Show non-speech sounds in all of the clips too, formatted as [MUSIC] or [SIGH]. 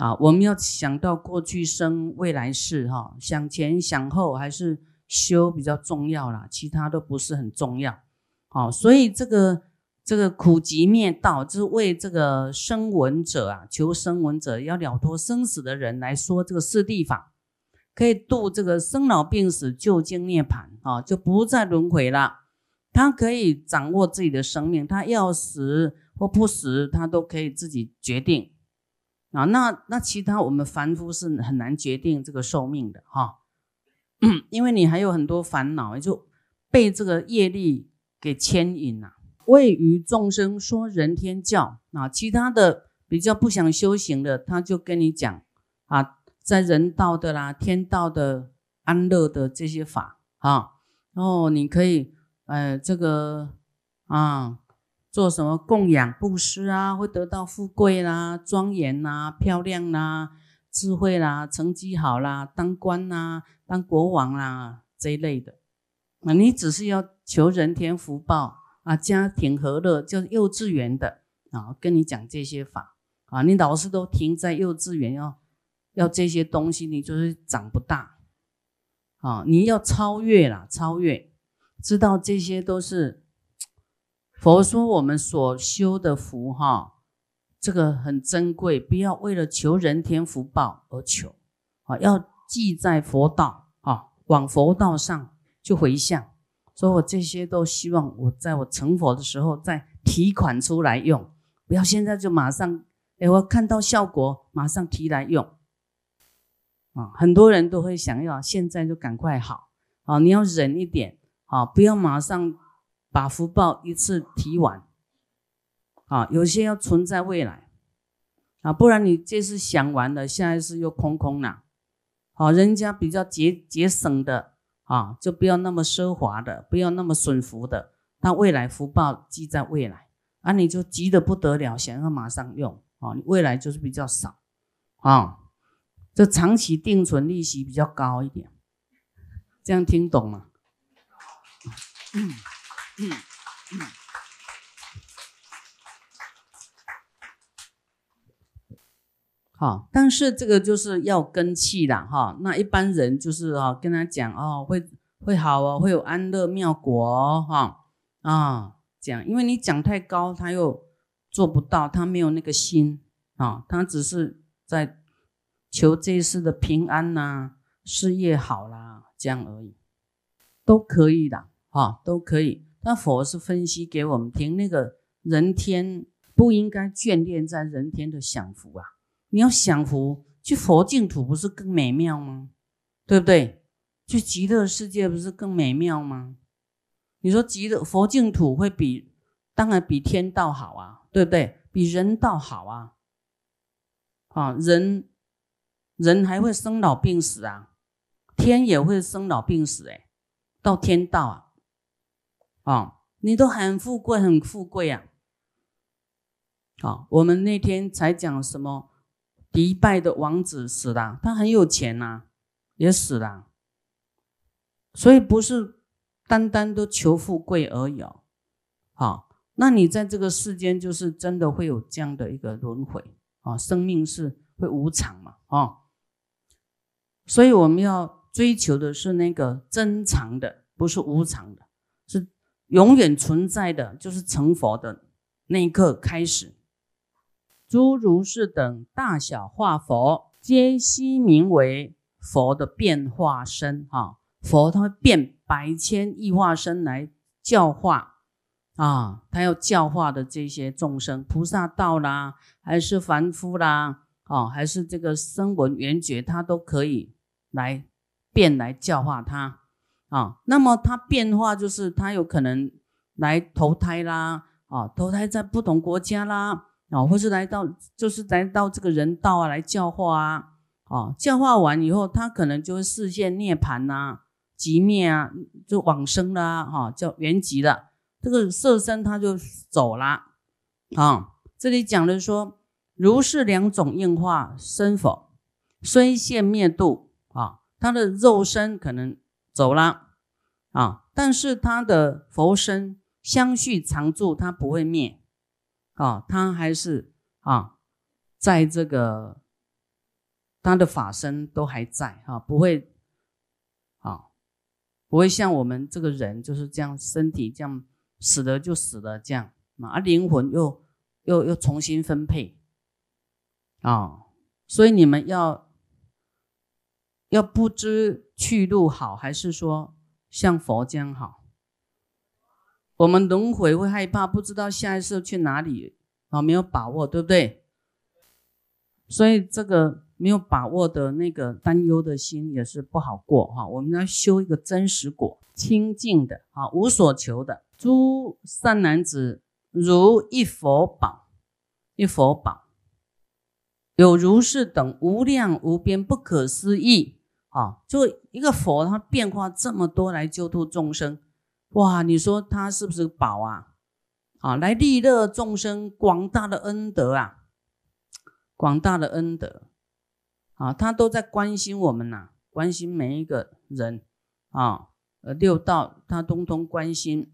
啊，我们要想到过去生、未来世，哈，想前想后还是修比较重要啦，其他都不是很重要。好，所以这个这个苦集灭道，就是为这个生闻者啊，求生闻者要了脱生死的人来说，这个四谛法可以度这个生老病死、究竟涅槃啊，就不再轮回了。他可以掌握自己的生命，他要死或不死，他都可以自己决定。啊，那那其他我们凡夫是很难决定这个寿命的哈，[COUGHS] 因为你还有很多烦恼，就被这个业力给牵引了。位于众生说人天教啊，其他的比较不想修行的，他就跟你讲啊，在人道的啦、天道的安乐的这些法啊，然后你可以呃这个啊。做什么供养布施啊，会得到富贵啦、庄严啦、漂亮啦、智慧啦、成绩好啦、当官啦、当国王啦这一类的。啊，你只是要求人天福报啊，家庭和乐，就幼稚园的啊，跟你讲这些法啊，你老是都停在幼稚园，要要这些东西，你就是长不大啊。你要超越啦，超越，知道这些都是。佛说：“我们所修的福，哈，这个很珍贵，不要为了求人天福报而求，啊，要记在佛道，啊，往佛道上去回向。所以我这些都希望我在我成佛的时候再提款出来用，不要现在就马上，哎，我看到效果马上提来用，啊，很多人都会想要现在就赶快好，啊，你要忍一点，啊，不要马上。”把福报一次提完，啊，有些要存在未来，啊，不然你这次想完了，下一次又空空了，好，人家比较节节省的，啊，就不要那么奢华的，不要那么损福的，那未来福报积在未来，啊，你就急得不得了，想要马上用，啊，你未来就是比较少，啊，这长期定存利息比较高一点，这样听懂吗？[COUGHS] 嗯。嗯嗯，好，但是这个就是要根气的哈。那一般人就是啊，跟他讲哦，会会好哦，会有安乐妙果哦哈啊讲，因为你讲太高，他又做不到，他没有那个心啊，他只是在求这一世的平安呐，事业好啦，这样而已，都可以的哈，都可以。那佛是分析给我们听，那个人天不应该眷恋在人天的享福啊！你要享福，去佛净土不是更美妙吗？对不对？去极乐世界不是更美妙吗？你说极乐佛净土会比当然比天道好啊，对不对？比人道好啊！啊，人人还会生老病死啊，天也会生老病死哎，到天道啊！啊，你都很富贵，很富贵啊！好，我们那天才讲什么迪拜的王子死了，他很有钱呐，也死了。所以不是单单都求富贵而已。好，那你在这个世间就是真的会有这样的一个轮回啊，生命是会无常嘛啊，所以我们要追求的是那个真常的，不是无常的。永远存在的就是成佛的那一刻开始，诸如是等大小化佛，皆悉名为佛的变化身。哈，佛他会变百千亿化身来教化啊，他要教化的这些众生，菩萨道啦，还是凡夫啦，哦，还是这个声闻缘觉，他都可以来变来教化他。啊，那么它变化就是它有可能来投胎啦，啊，投胎在不同国家啦，啊，或是来到就是来到这个人道啊，来教化啊，啊，教化完以后，他可能就会视现涅盘呐，极灭啊，就往生啦，哈，叫圆寂了，这个色身他就走了，啊，这里讲的说，如是两种应化身否，虽现灭度啊，他的肉身可能。走了。啊，但是他的佛身相续常住，他不会灭。啊，他还是啊，在这个他的法身都还在哈，不会啊，不会像我们这个人就是这样，身体这样死了就死了这样啊，灵魂又又又重新分配。啊，所以你们要要不知去路好，还是说像佛这样好？我们轮回会害怕，不知道下一次去哪里啊，没有把握，对不对？所以这个没有把握的那个担忧的心也是不好过哈。我们要修一个真实果，清净的啊，无所求的。诸善男子，如一佛宝，一佛宝，有如是等无量无边不可思议啊！就一个佛，他变化这么多来救度众生。哇，你说他是不是宝啊？啊，来利乐众生，广大的恩德啊，广大的恩德啊，他都在关心我们呐，关心每一个人啊，呃，六道他通通关心，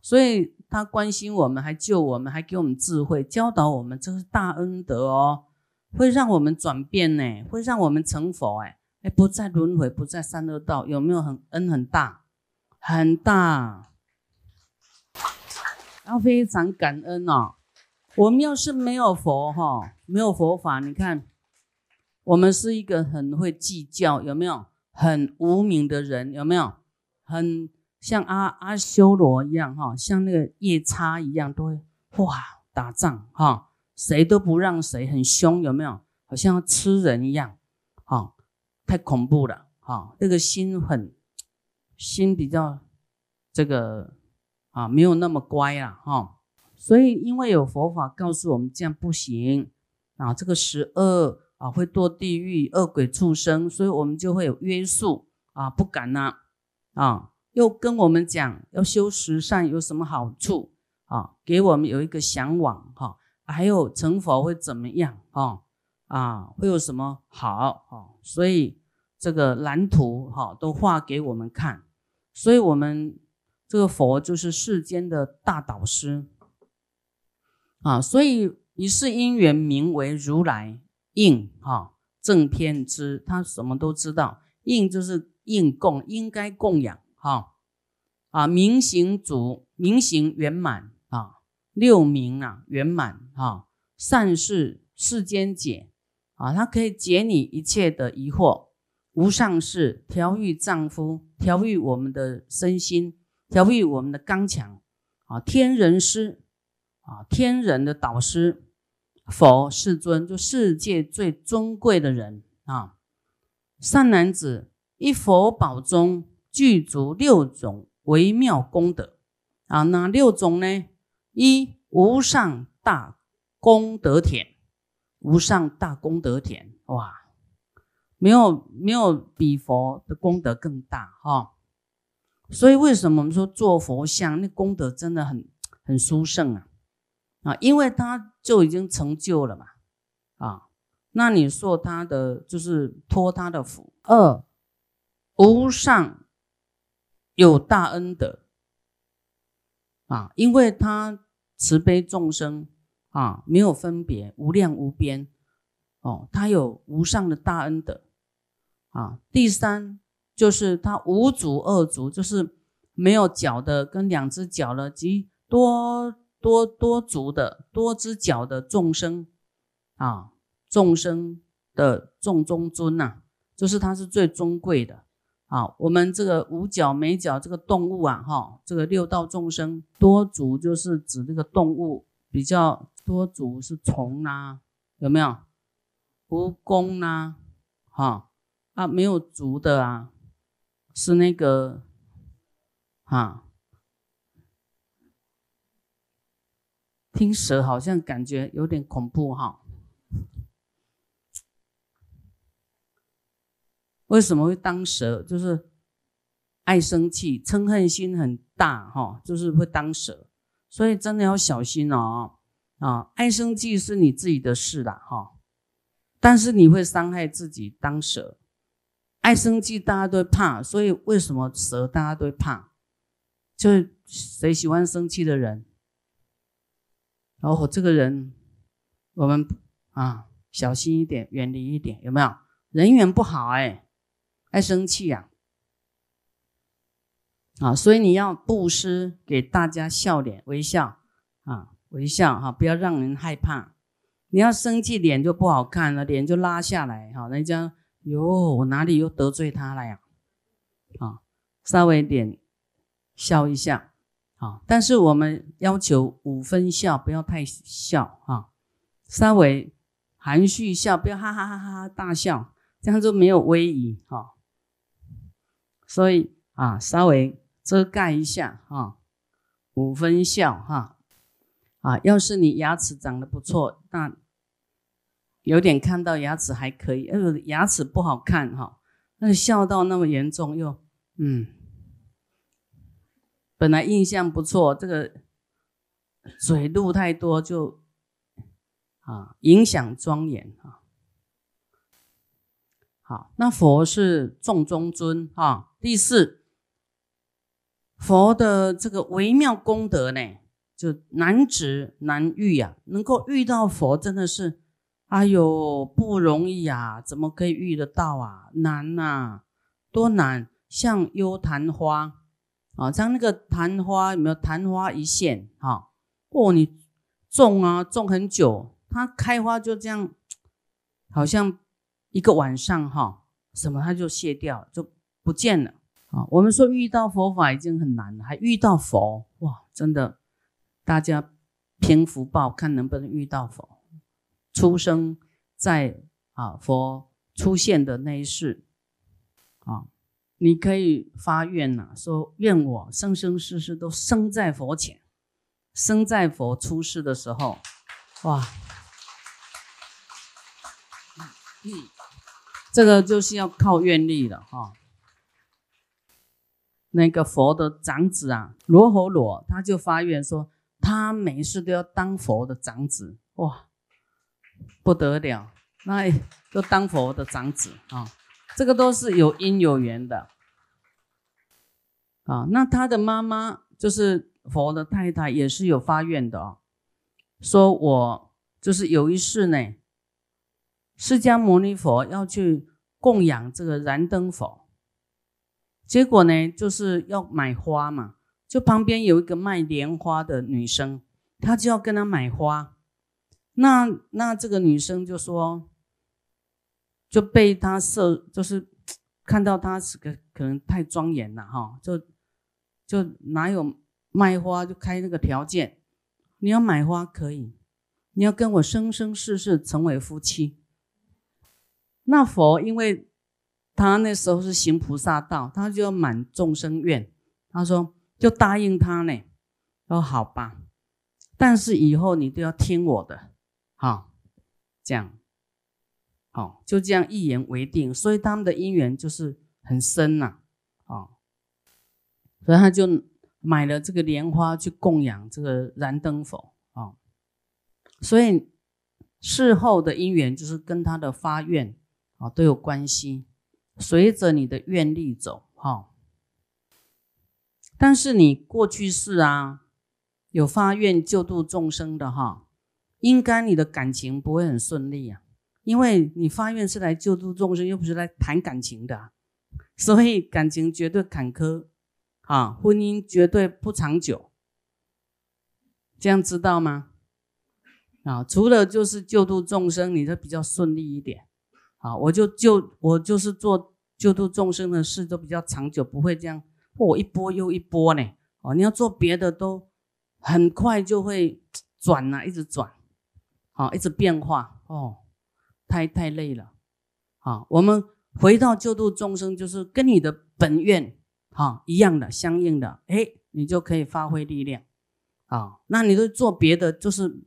所以他关心我们，还救我们，还给我们智慧，教导我们，这是大恩德哦，会让我们转变呢，会让我们成佛哎，哎，不在轮回，不在三恶道，有没有很恩很大？很大，要非常感恩哦。我们要是没有佛哈，没有佛法，你看，我们是一个很会计较，有没有？很无名的人，有没有？很像阿阿修罗一样哈，像那个夜叉一样，都会哇打仗哈，谁都不让谁，很凶，有没有？好像要吃人一样，太恐怖了哈，那个心很。心比较这个啊，没有那么乖啊，哈，所以因为有佛法告诉我们这样不行啊，这个十恶啊会堕地狱、恶鬼、畜生，所以我们就会有约束啊，不敢呐啊，又跟我们讲要修十善有什么好处啊，给我们有一个向往哈，还有成佛会怎么样啊啊，会有什么好哈，所以这个蓝图哈都画给我们看。所以，我们这个佛就是世间的大导师啊。所以，一世因缘名为如来应哈正偏知，他什么都知道。应就是应供，应该供养哈啊。明行主，明行圆满啊。六明啊，圆满哈。善事世间解啊，他可以解你一切的疑惑。无上士调御丈夫，调御我们的身心，调御我们的刚强啊！天人师啊，天人的导师，佛世尊，就世界最尊贵的人啊！善男子，一佛宝中具足六种微妙功德啊！哪六种呢？一无上大功德田，无上大功德田，哇！没有没有比佛的功德更大哈，所以为什么我们说做佛像那功德真的很很殊胜啊啊，因为他就已经成就了嘛啊，那你说他的就是托他的福。二无上有大恩德啊，因为他慈悲众生啊，没有分别，无量无边哦，他有无上的大恩德。啊，第三就是他无足二足，就是没有脚的跟两只脚的及多多多足的多只脚的众生啊，众生的众中尊呐，就是他是最尊贵的啊。我们这个无脚没脚这个动物啊，哈，这个六道众生多足就是指这个动物比较多足是虫啦，有没有蜈蚣啦，哈？啊，没有足的啊，是那个，啊，听蛇好像感觉有点恐怖哈。为什么会当蛇？就是爱生气、嗔恨心很大哈，就是会当蛇，所以真的要小心哦。啊，爱生气是你自己的事啦哈，但是你会伤害自己当蛇。爱生气，大家都怕，所以为什么蛇大家都怕？就是谁喜欢生气的人？然后这个人，我们啊，小心一点，远离一点，有没有？人缘不好哎，爱生气呀。啊，所以你要布施，给大家笑脸微笑啊，微笑哈，不要让人害怕。你要生气，脸就不好看了，脸就拉下来哈。人家哟，我哪里又得罪他了呀？啊，稍微点笑一下啊，但是我们要求五分笑，不要太笑啊，稍微含蓄笑，不要哈哈哈哈大笑，这样就没有威仪哈。所以啊，稍微。遮盖一下哈，五分笑哈啊！要是你牙齿长得不错，那有点看到牙齿还可以；呃，牙齿不好看哈，那笑到那么严重，又嗯，本来印象不错，这个嘴露太多就啊影响庄严啊。好，那佛是众中尊哈。第四。佛的这个微妙功德呢，就难值难遇呀！能够遇到佛，真的是，哎呦，不容易啊！怎么可以遇得到啊？难呐，多难！像幽昙花啊，像那个昙花，有没有昙花一现？哈，哦，你种啊，种很久，它开花就这样，好像一个晚上哈，什么它就谢掉，就不见了。啊，我们说遇到佛法已经很难了，还遇到佛哇！真的，大家凭福报看能不能遇到佛，出生在啊佛出现的那一世啊，你可以发愿呐，说愿我生生世世都生在佛前，生在佛出世的时候，哇，这个就是要靠愿力了哈。那个佛的长子啊，罗侯罗，他就发愿说，他每次都要当佛的长子，哇，不得了，那都当佛的长子。啊，这个都是有因有缘的。啊。那他的妈妈就是佛的太太，也是有发愿的。哦，说我就是有一世呢，释迦牟尼佛要去供养这个燃灯佛。结果呢，就是要买花嘛，就旁边有一个卖莲花的女生，她就要跟他买花。那那这个女生就说，就被他设，就是 [TSK] 看到他是个可能太庄严了哈，就就哪有卖花就开那个条件，你要买花可以，你要跟我生生世世成为夫妻。那佛因为。他那时候是行菩萨道，他就要满众生愿。他说就答应他呢，说好吧，但是以后你都要听我的，好，这样，好，就这样一言为定。所以他们的姻缘就是很深呐，啊，所以他就买了这个莲花去供养这个燃灯佛啊。所以事后的姻缘就是跟他的发愿啊都有关系。随着你的愿力走，哈。但是你过去世啊，有发愿救度众生的哈，应该你的感情不会很顺利啊，因为你发愿是来救度众生，又不是来谈感情的，所以感情绝对坎坷，啊，婚姻绝对不长久，这样知道吗？啊，除了就是救度众生，你就比较顺利一点。啊，我就就我就是做救度众生的事都比较长久，不会这样我一波又一波呢。哦，你要做别的都很快就会 [TSK] 转呐，一直转，好，一直变化哦，太太累了。好，我们回到救度众生，就是跟你的本愿哈一样的，相应的，哎，你就可以发挥力量。啊，那你都做别的，就是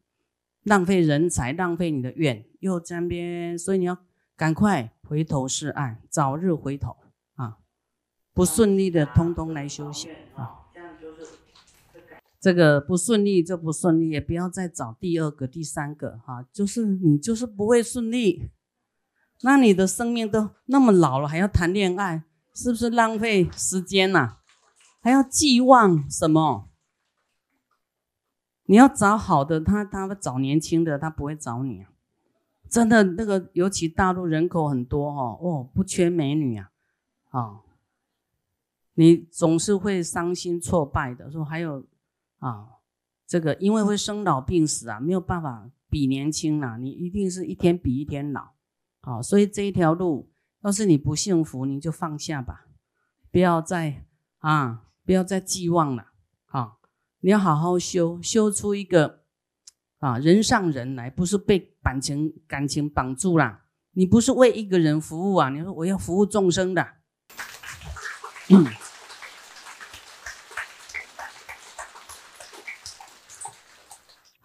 浪费人才，浪费你的愿，又沾边，所以你要。赶快回头是岸，早日回头！不顺利的，通通来休息啊！这个不顺利就不顺利，也不要再找第二个、第三个哈。就是你就是不会顺利，那你的生命都那么老了，还要谈恋爱，是不是浪费时间呐？还要寄望什么？你要找好的，他他找年轻的，他不会找你啊。真的那个，尤其大陆人口很多哦，哦，不缺美女啊，啊，你总是会伤心挫败的。说还有啊，这个因为会生老病死啊，没有办法比年轻了，你一定是一天比一天老，啊，所以这一条路，要是你不幸福，你就放下吧，不要再啊，不要再寄望了，啊，你要好好修，修出一个。啊，人上人来，不是被感情感情绑住了。你不是为一个人服务啊，你说我要服务众生的。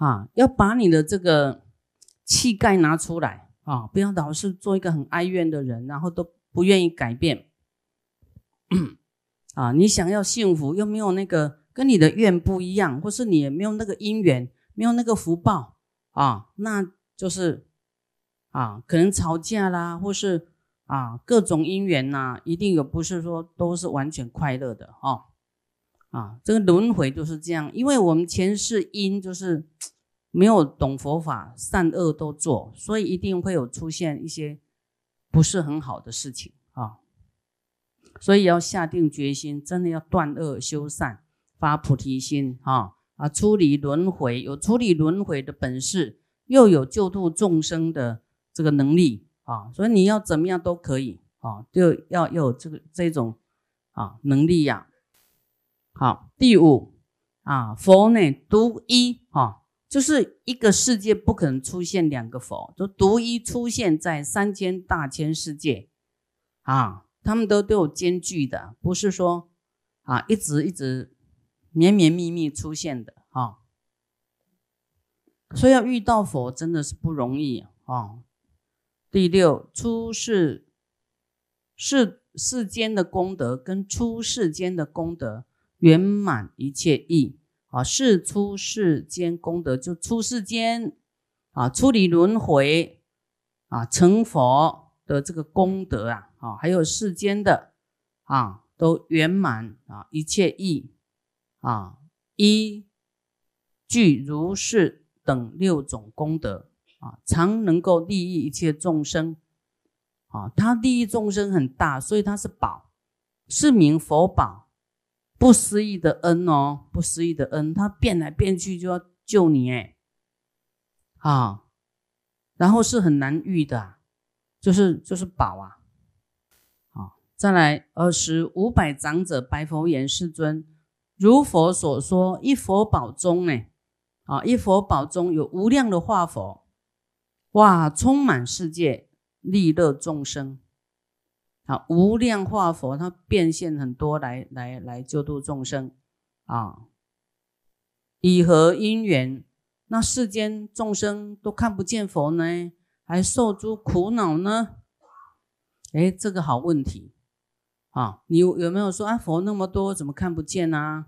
啊，要把你的这个气概拿出来啊，不要老是做一个很哀怨的人，然后都不愿意改变。[COUGHS] 啊，你想要幸福，又没有那个跟你的愿不一样，或是你也没有那个因缘。没有那个福报啊，那就是啊，可能吵架啦，或是啊各种因缘呐，一定有，不是说都是完全快乐的哦。啊，这个轮回就是这样，因为我们前世因就是 [TSK] 没有懂佛法，善恶都做，所以一定会有出现一些不是很好的事情啊。所以要下定决心，真的要断恶修善，发菩提心啊。啊，处理轮回有处理轮回的本事，又有救度众生的这个能力啊，所以你要怎么样都可以啊，就要有这个这种啊能力呀。好，第五啊，佛呢独一啊，就是一个世界不可能出现两个佛，就独一出现在三千大千世界啊，他们都都有兼具的，不是说啊一直一直。绵绵密密出现的啊，所以要遇到佛真的是不容易啊。第六，出世世世间的功德跟出世间的功德圆满一切意。啊，是出世间功德就出世间啊，处理轮回啊，成佛的这个功德啊啊，还有世间的啊都圆满啊一切意。啊，一具如是等六种功德啊，常能够利益一切众生。啊，他利益众生很大，所以他是宝，是名佛宝，不思议的恩哦，不思议的恩，他变来变去就要救你哎，啊，然后是很难遇的，就是就是宝啊，好，再来二十五百长者白佛言世尊。如佛所说，一佛宝中呢，啊，一佛宝中有无量的化佛，哇，充满世界，利乐众生。啊，无量化佛，它变现很多来来来救度众生。啊，以何因缘？那世间众生都看不见佛呢，还受诸苦恼呢？哎，这个好问题。啊，你有没有说啊？佛那么多，怎么看不见呢？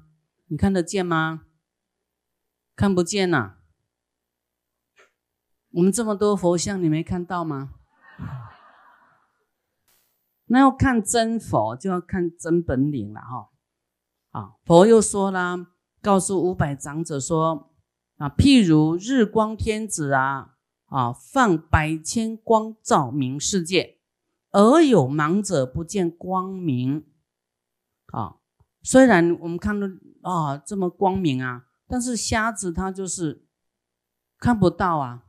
你看得见吗？看不见呐。我们这么多佛像，你没看到吗？那要看真佛，就要看真本领了哈。啊，佛又说啦，告诉五百长者说啊，譬如日光天子啊，啊，放百千光照明世界。而有盲者不见光明，啊，虽然我们看到啊这么光明啊，但是瞎子他就是看不到啊，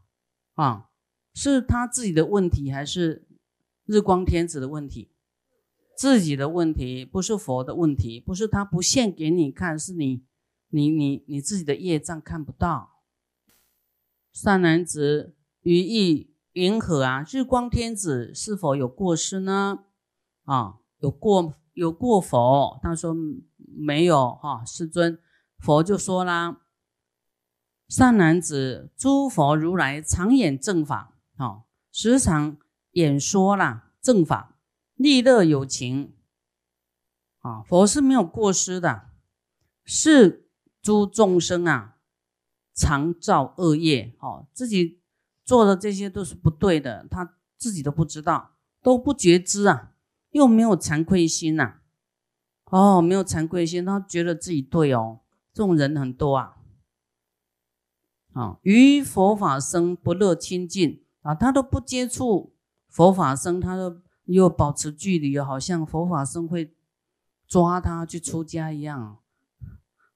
啊，是他自己的问题还是日光天子的问题？自己的问题，不是佛的问题，不是他不现给你看，是你你你你自己的业障看不到。善男子于意。云何啊？日光天子是否有过失呢？啊，有过有过否？他说没有哈。师尊，佛就说啦：善男子，诸佛如来常演正法，啊，时常演说啦正法，利乐有情。啊，佛是没有过失的，是诸众生啊，常造恶业，哦，自己。做的这些都是不对的，他自己都不知道，都不觉知啊，又没有惭愧心呐，哦，没有惭愧心，他觉得自己对哦，这种人很多啊，啊，于佛法生不乐清净，啊，他都不接触佛法僧，他都又保持距离，好像佛法僧会抓他去出家一样。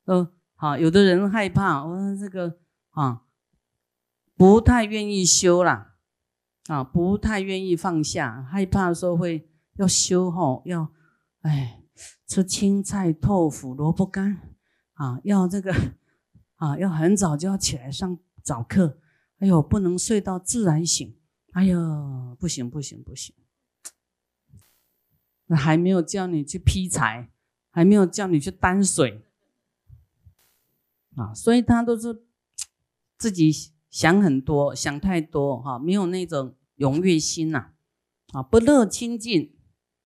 呃，好，有的人害怕，我说这个啊，不太愿意修啦，啊，不太愿意放下，害怕说会要修吼，要哎吃青菜、豆腐、萝卜干啊，要这个 [LAUGHS] 啊，要很早就要起来上早课。哎呦，不能睡到自然醒！哎呦，不行不行不行！那还没有叫你去劈柴，还没有叫你去担水啊！所以他都是自己想很多，想太多哈，没有那种踊跃心呐啊！不乐亲近